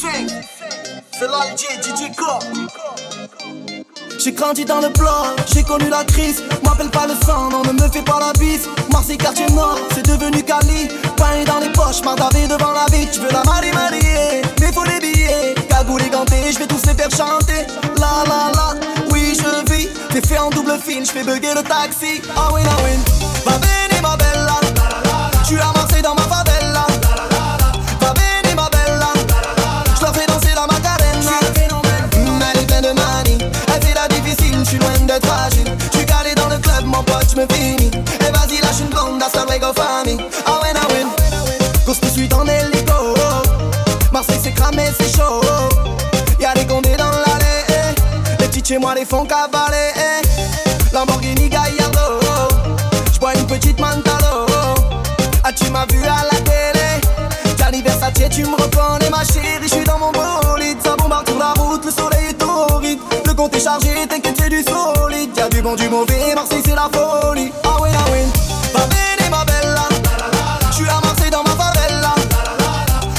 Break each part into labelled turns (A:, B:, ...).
A: C'est l'Alger, DJ Cop j'ai grandi dans le plan, j'ai connu la crise. M'appelle pas le sang, non, ne me fais pas la bise. Marseille, quartier nord, c'est devenu Cali. Pain dans les poches, m'attarder devant la vie. J'veux la marie marier, mais faut les billets. Cagoule et ganté, j'vais tous les faire chanter. La la la, oui, je vis. T'es fait en double film, j'fais bugger le taxi. Ah oui, ah oui. Me finis. Et vas-y, lâche une blonde, hasta luego, famille. Ah ouais, ah ouais. Cause je suis dans l'hélico. Marseille, c'est cramé, c'est chaud. Y'a des condés dans l'allée. Les petits chez moi les font cavaler. Lamborghini Gallardo. J'bois une petite Mantalo. Ah, tu m'as vu à la télé. Gianni Versace, tu me reconnais, ma chérie. J'suis dans mon bolide. Ça bombarde sur la route, le soleil est torride. Le compte est chargé, t'inquiète, c'est du solide. Bon, du mauvais. Marseille, c'est la folie. Ah oui, ah oui. Va venir, ma bella. J'suis à Marseille dans ma favela.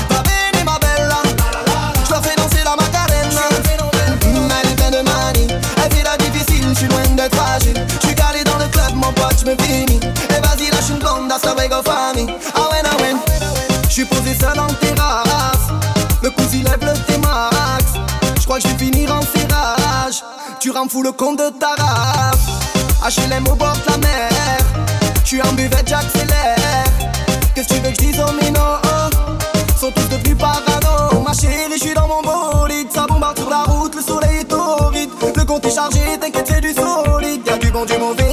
A: Va venir, ma bella. J'la fais danser la macarena. Mm, Elle est pleine de manie. Elle fait la difficile, j'suis loin d'être fragile. J'suis calé dans le club, mon pote, j'me finis. Et vas-y, lâche une blonde, hasta luego, famille. Ah ouais, ah ouais. J'suis posé seul en terrasse. Tu rends fou le compte de ta race. HLM au bord de la mer. J'suis en buvette, j'accélère. Qu'est-ce que tu veux que j'dise aux minots Sont tous devenus parano. Ma chérie, j'suis dans mon bolide. Ça bombarde sur la route, le soleil est torride. Le compte est chargé, t'inquiète, c'est du solide. Y'a du bon, du mauvais,